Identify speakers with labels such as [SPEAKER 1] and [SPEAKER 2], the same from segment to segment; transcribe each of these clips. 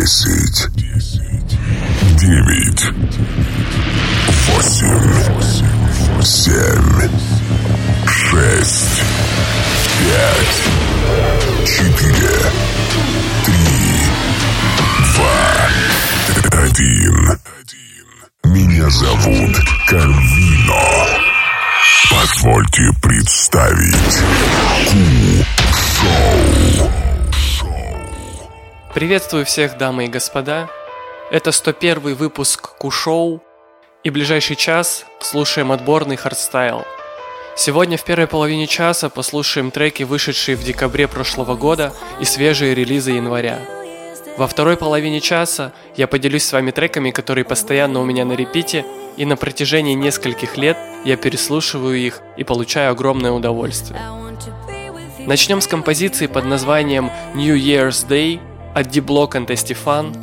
[SPEAKER 1] Десять. Девять. Восемь. Семь. Шесть. Пять. Четыре. Три. Два. Один. Меня зовут Карвино. Позвольте представить Ку-шоу.
[SPEAKER 2] Приветствую всех, дамы и господа. Это 101 выпуск Ку-шоу. И ближайший час слушаем отборный хардстайл. Сегодня в первой половине часа послушаем треки, вышедшие в декабре прошлого года и свежие релизы января. Во второй половине часа я поделюсь с вами треками, которые постоянно у меня на репите, и на протяжении нескольких лет я переслушиваю их и получаю огромное удовольствие. Начнем с композиции под названием New Year's Day от D-Block and Estefan.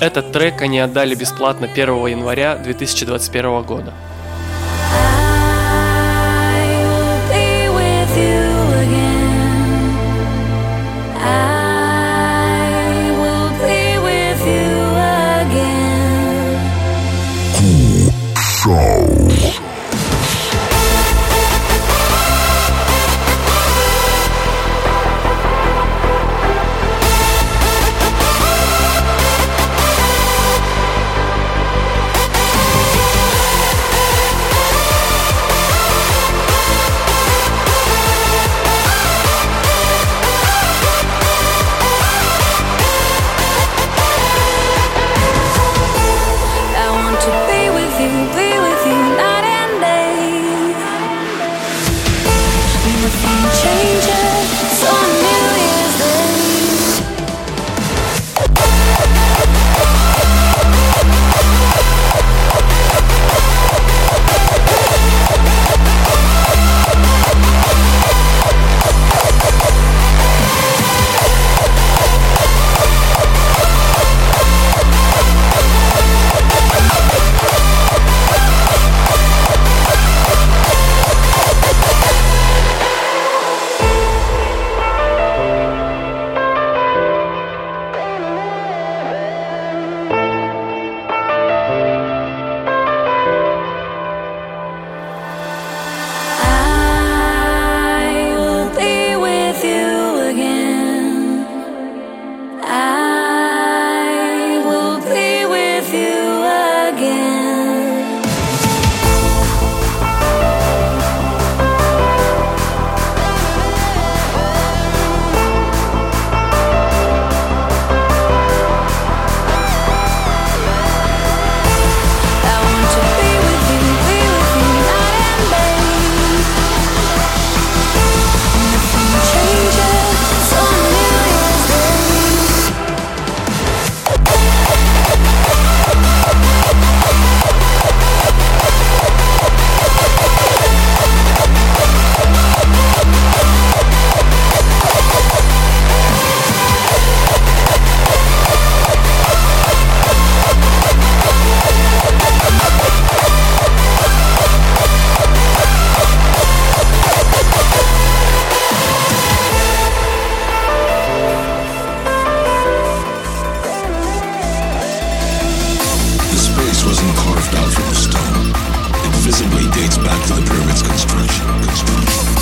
[SPEAKER 2] Этот трек они отдали бесплатно 1 января 2021 года.
[SPEAKER 3] I
[SPEAKER 4] Dates back to the pyramid's construction. construction.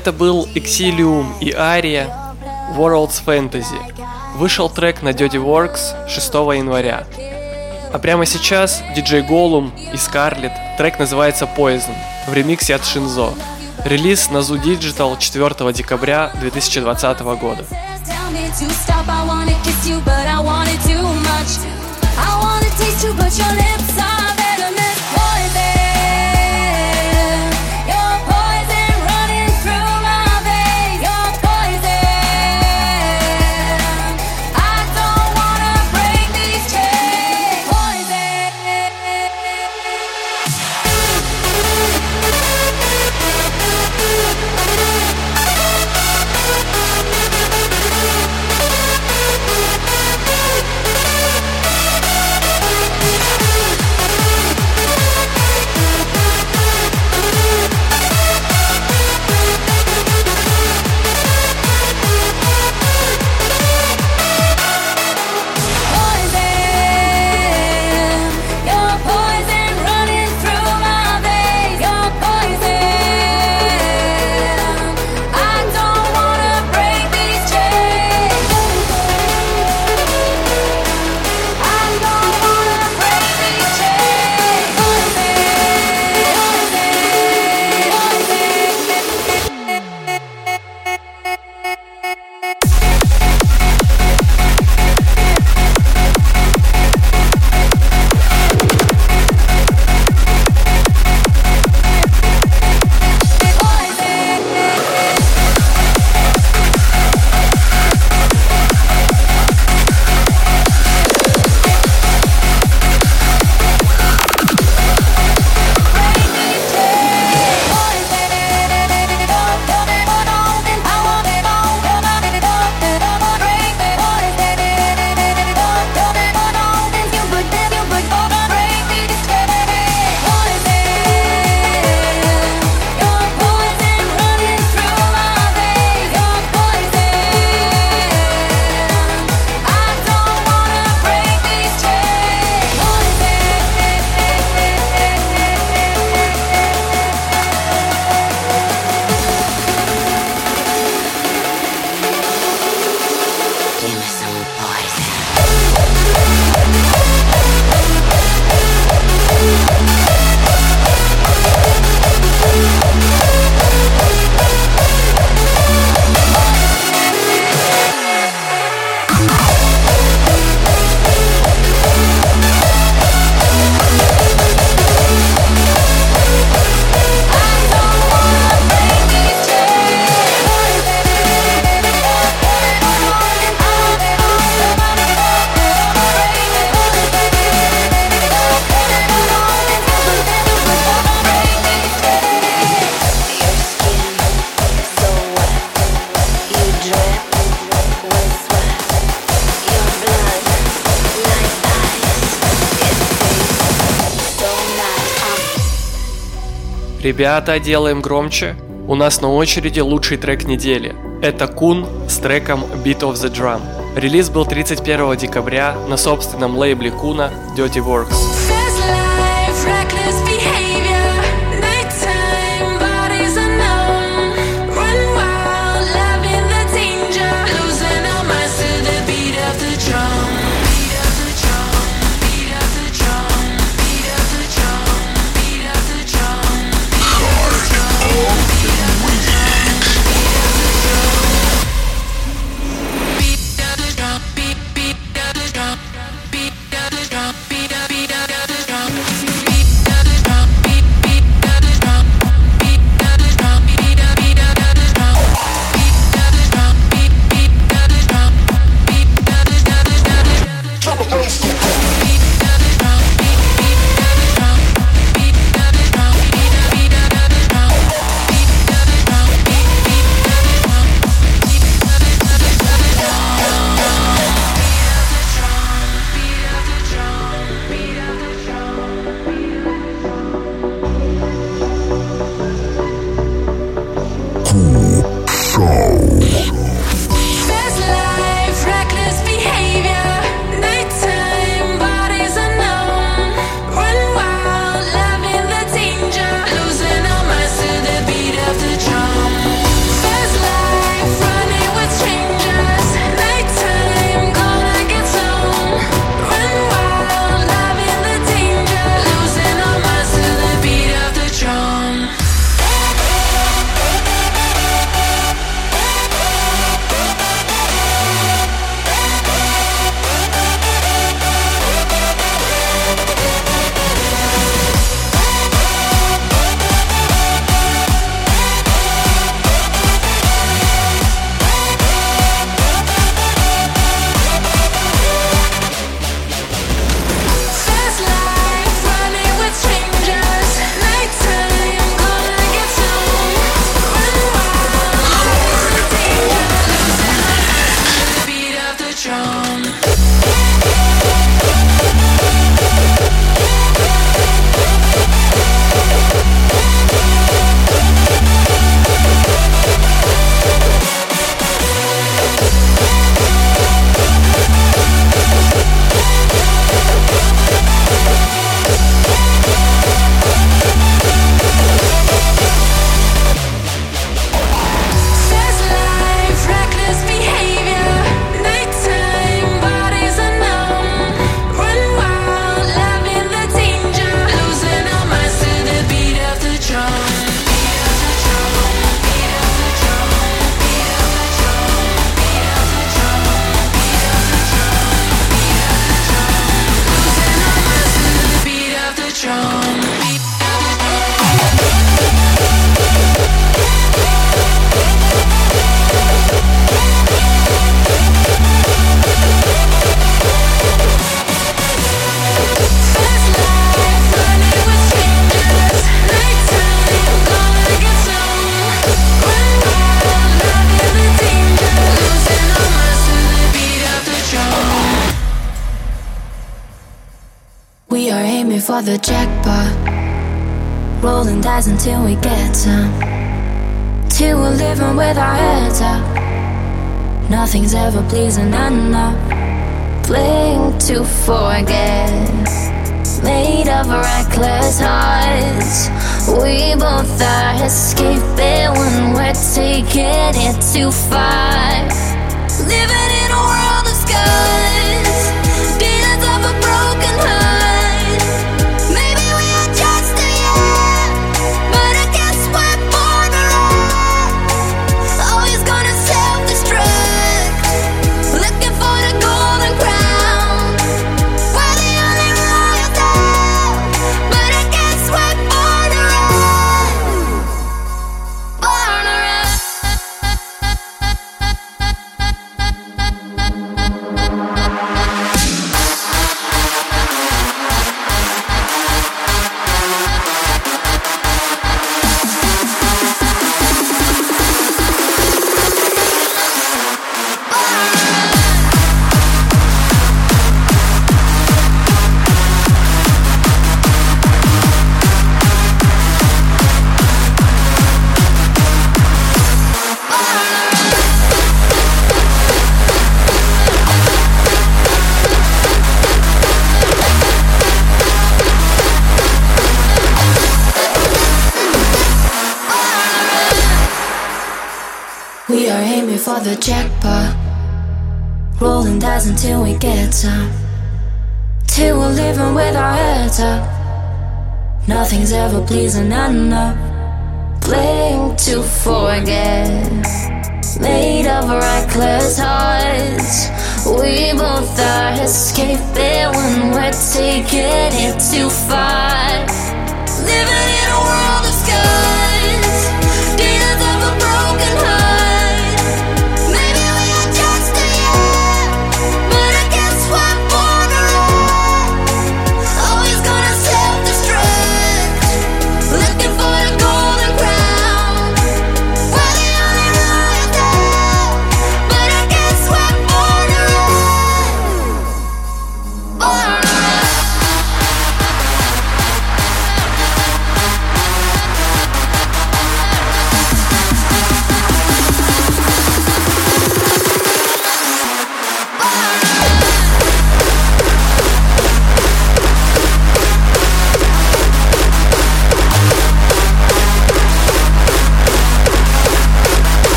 [SPEAKER 2] Это был Exilium и Ария World's Fantasy. Вышел трек на Dirty Works 6 января. А прямо сейчас диджей Голум и Скарлет. Трек называется Poison в ремиксе от Шинзо. Релиз на Zoo Digital 4 декабря 2020 года.
[SPEAKER 3] I wanna taste you, but your lips are
[SPEAKER 2] Ребята, делаем громче. У нас на очереди лучший трек недели.
[SPEAKER 3] Это Кун с треком Beat of the Drum. Релиз был 31 декабря на собственном лейбле Куна Dirty Works.
[SPEAKER 5] the
[SPEAKER 6] jackpot. Rolling dice until we get some. Till we're living with our heads up. Nothing's ever pleasing enough. Playing to forget. Made of reckless hearts. We both are escaping when we're taking it too far. Living in a world of scars. For the jackpot. Rolling dice until we get some. Till we're living with our heads up. Nothing's ever pleasing enough. Playing to forget. Made of reckless hearts. We both are escaping when we're taking it too far. Living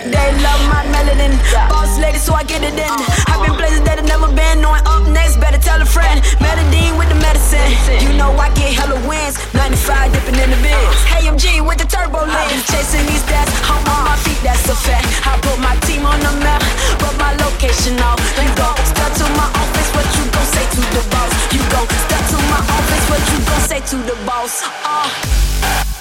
[SPEAKER 7] They love my melanin. Boss lady, so I get it in. I've been places that I've never been. Knowing up next, better tell a friend. Melody with the medicine. You know I get hella wins. 95 dipping in the bins. Hey, MG with the turbo lens. Chasing these stats, I'm on my feet, that's a fact. I put my team on the map, but my location off. You go step to my office, what you gon' say to the boss? You go step to my office, what you gon' say to the boss? Uh.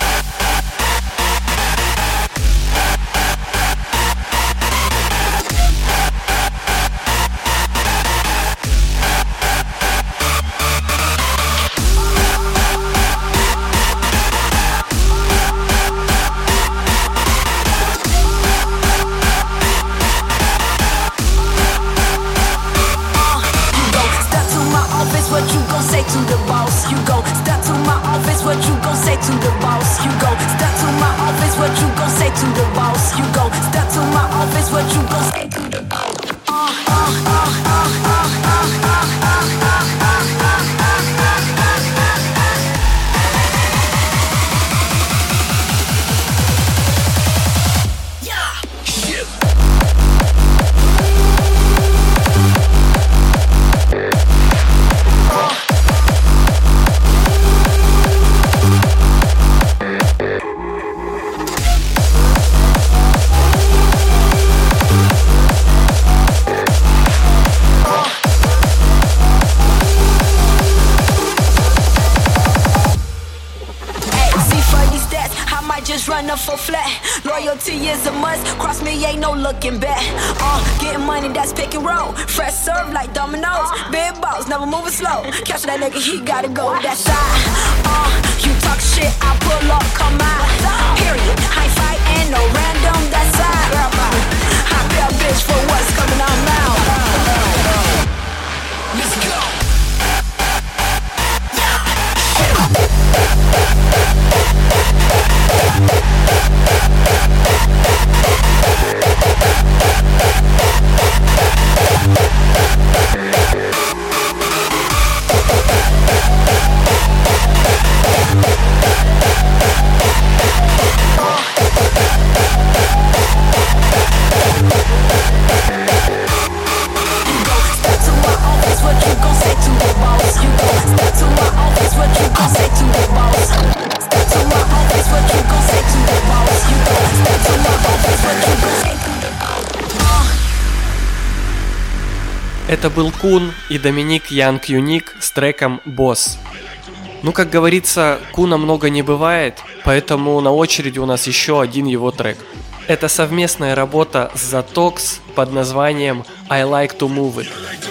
[SPEAKER 7] Gotta go
[SPEAKER 2] был Кун и Доминик Янг Юник с треком «Босс». Ну, как говорится, Куна много не бывает, поэтому на очереди у нас еще один его трек. Это совместная работа с Zatox под названием «I Like to Move It».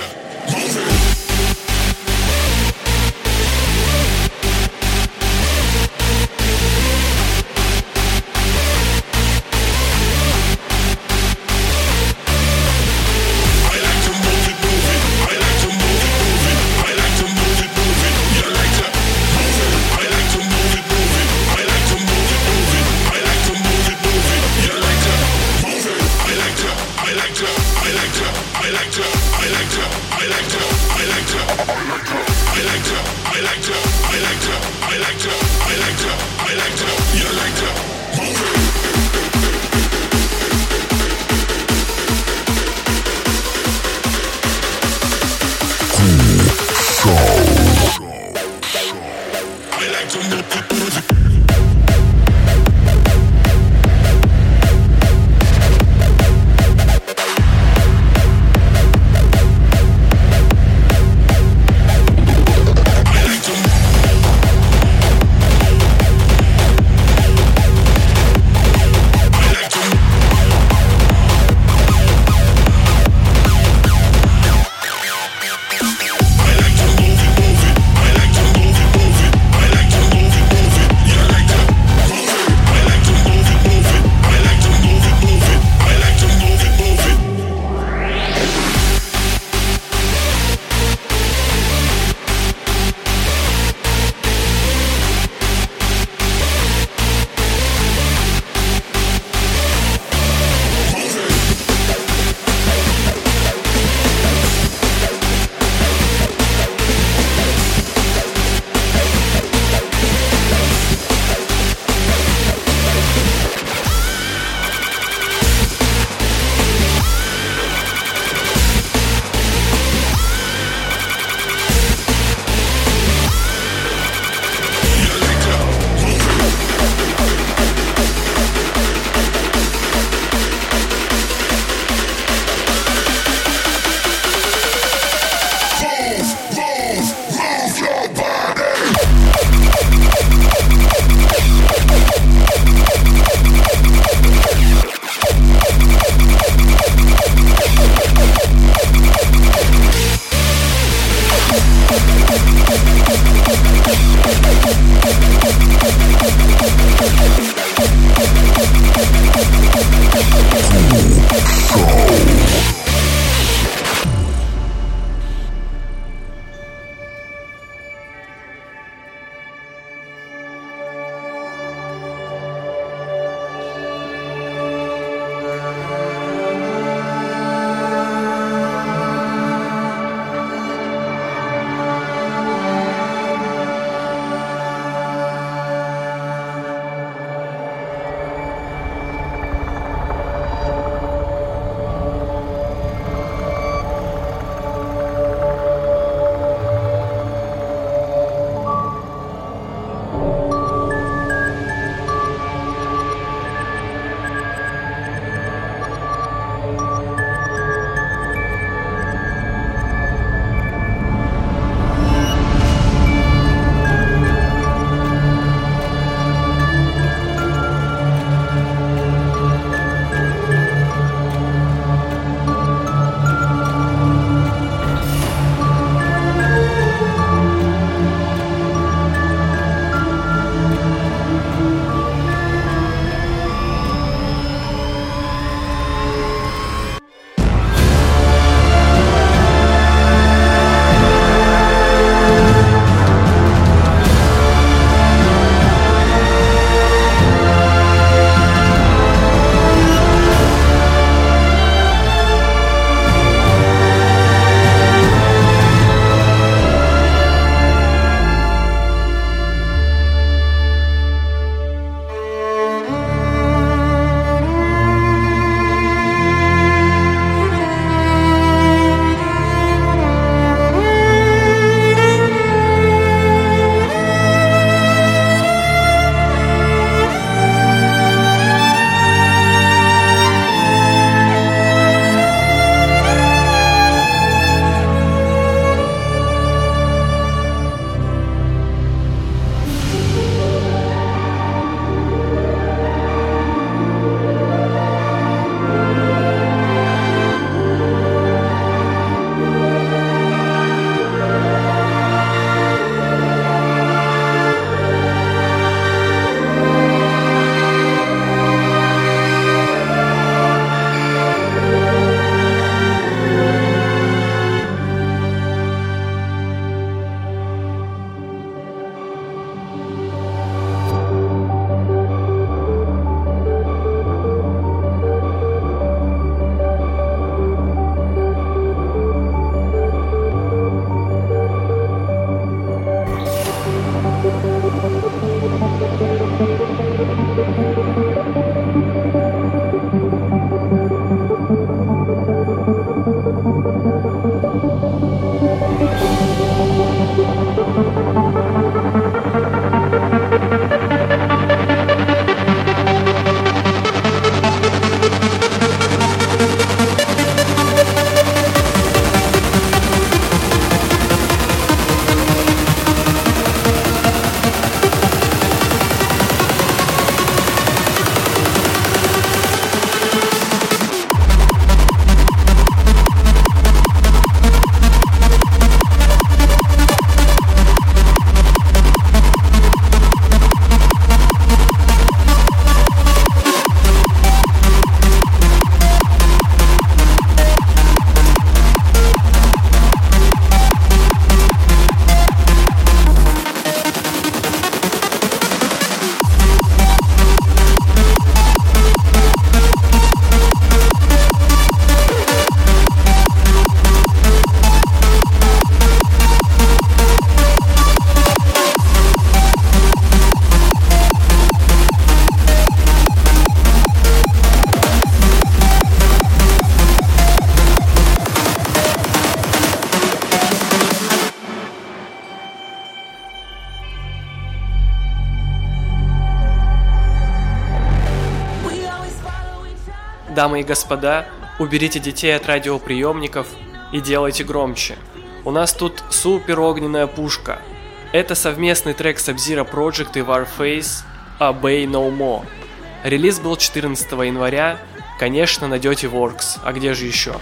[SPEAKER 8] Дамы и господа, уберите детей от радиоприемников и делайте громче. У нас тут супер огненная пушка. Это совместный трек Sub-Zero Project и Warface Obey No More. Релиз был 14 января, конечно, на Dirty Works, а где же еще?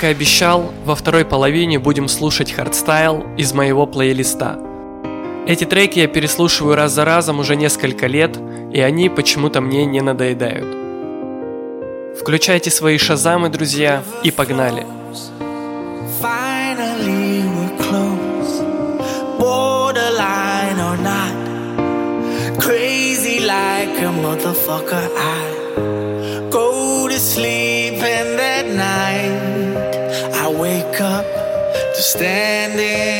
[SPEAKER 8] Как и обещал, во второй половине будем слушать хардстайл из моего плейлиста. Эти треки я переслушиваю раз за разом уже несколько лет, и они почему-то мне не надоедают. Включайте свои шазамы, друзья, и погнали.
[SPEAKER 9] Crazy like a motherfucker. I
[SPEAKER 10] standing.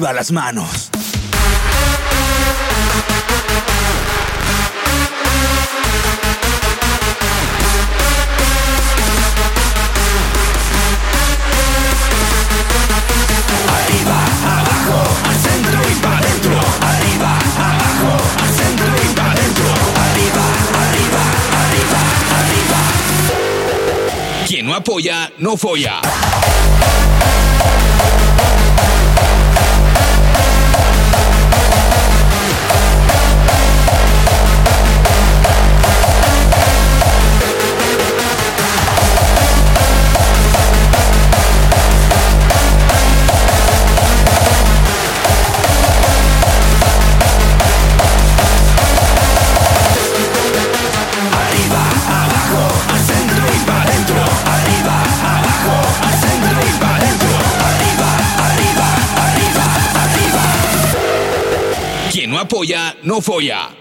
[SPEAKER 11] Las manos. Arriba, abajo, al centro para dentro. Arriba, abajo, al centro y para dentro. Arriba, arriba, arriba, arriba. Quien no apoya, no foya. no folla.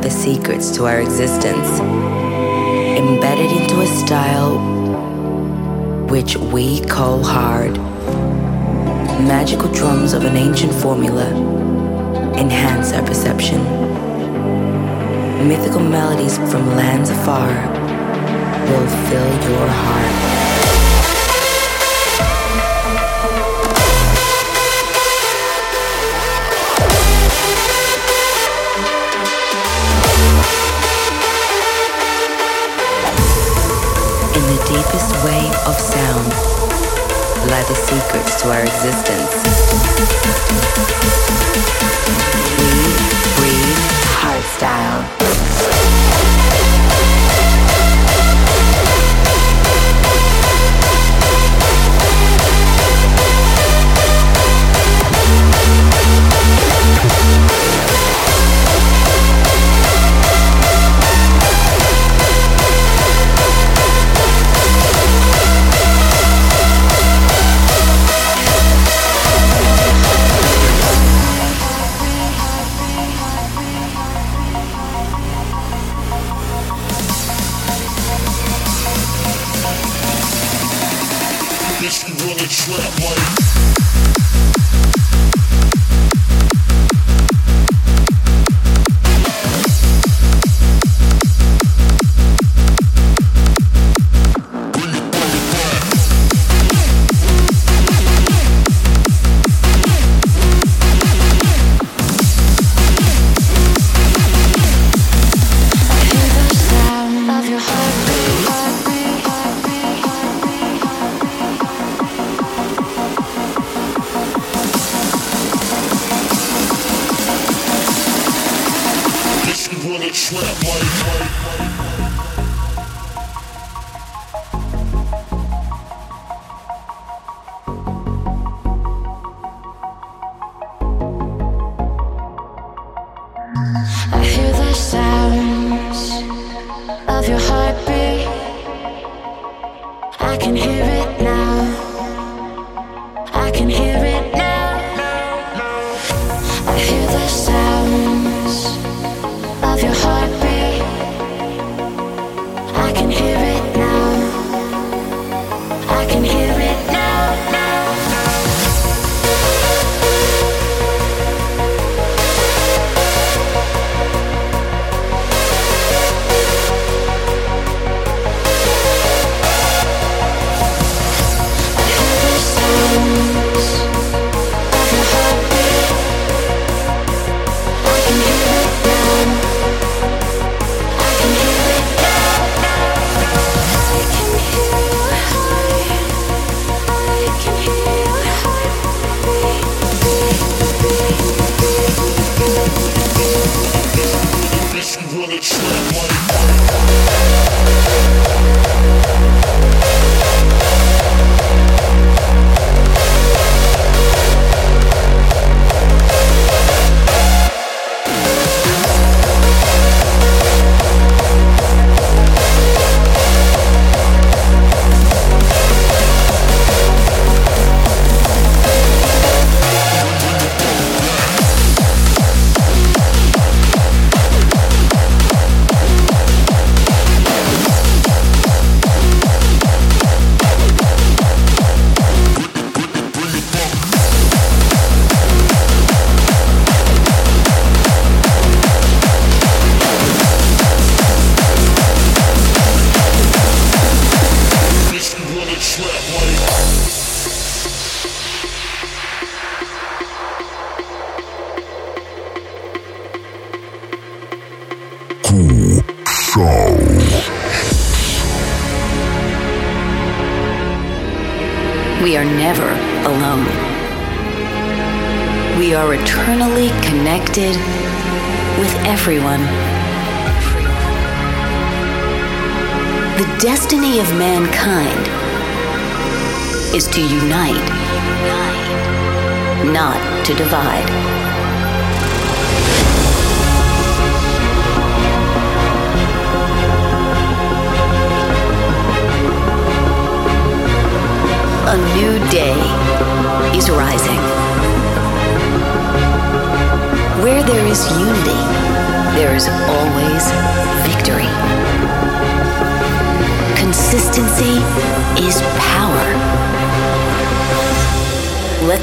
[SPEAKER 1] are the
[SPEAKER 12] secrets to our existence, embedded into a style which we call hard.
[SPEAKER 6] Magical drums of an ancient formula enhance our perception. Mythical melodies from lands afar will fill your heart. secrets to our existence. We breathe hardstyle.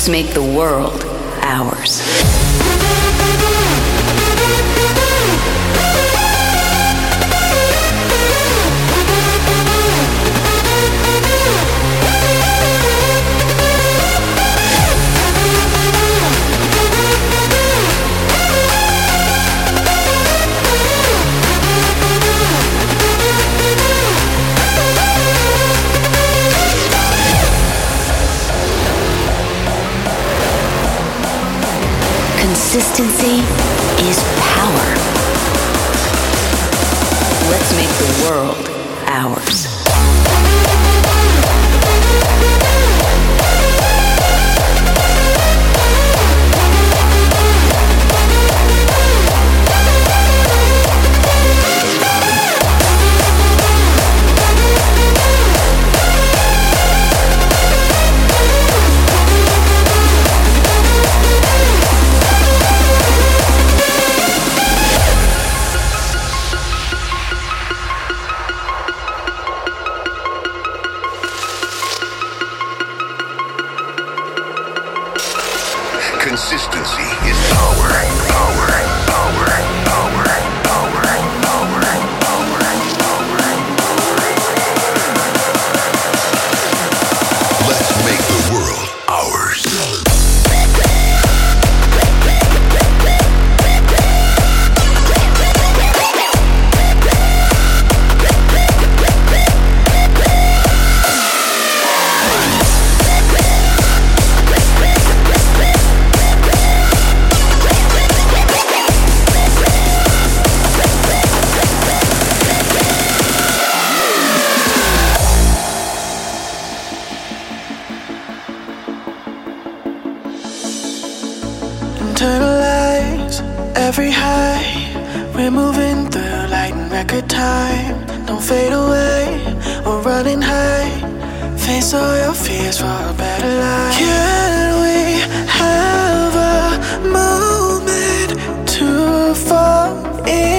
[SPEAKER 13] make the world Consistency is power. Let's make the world ours.
[SPEAKER 14] fall in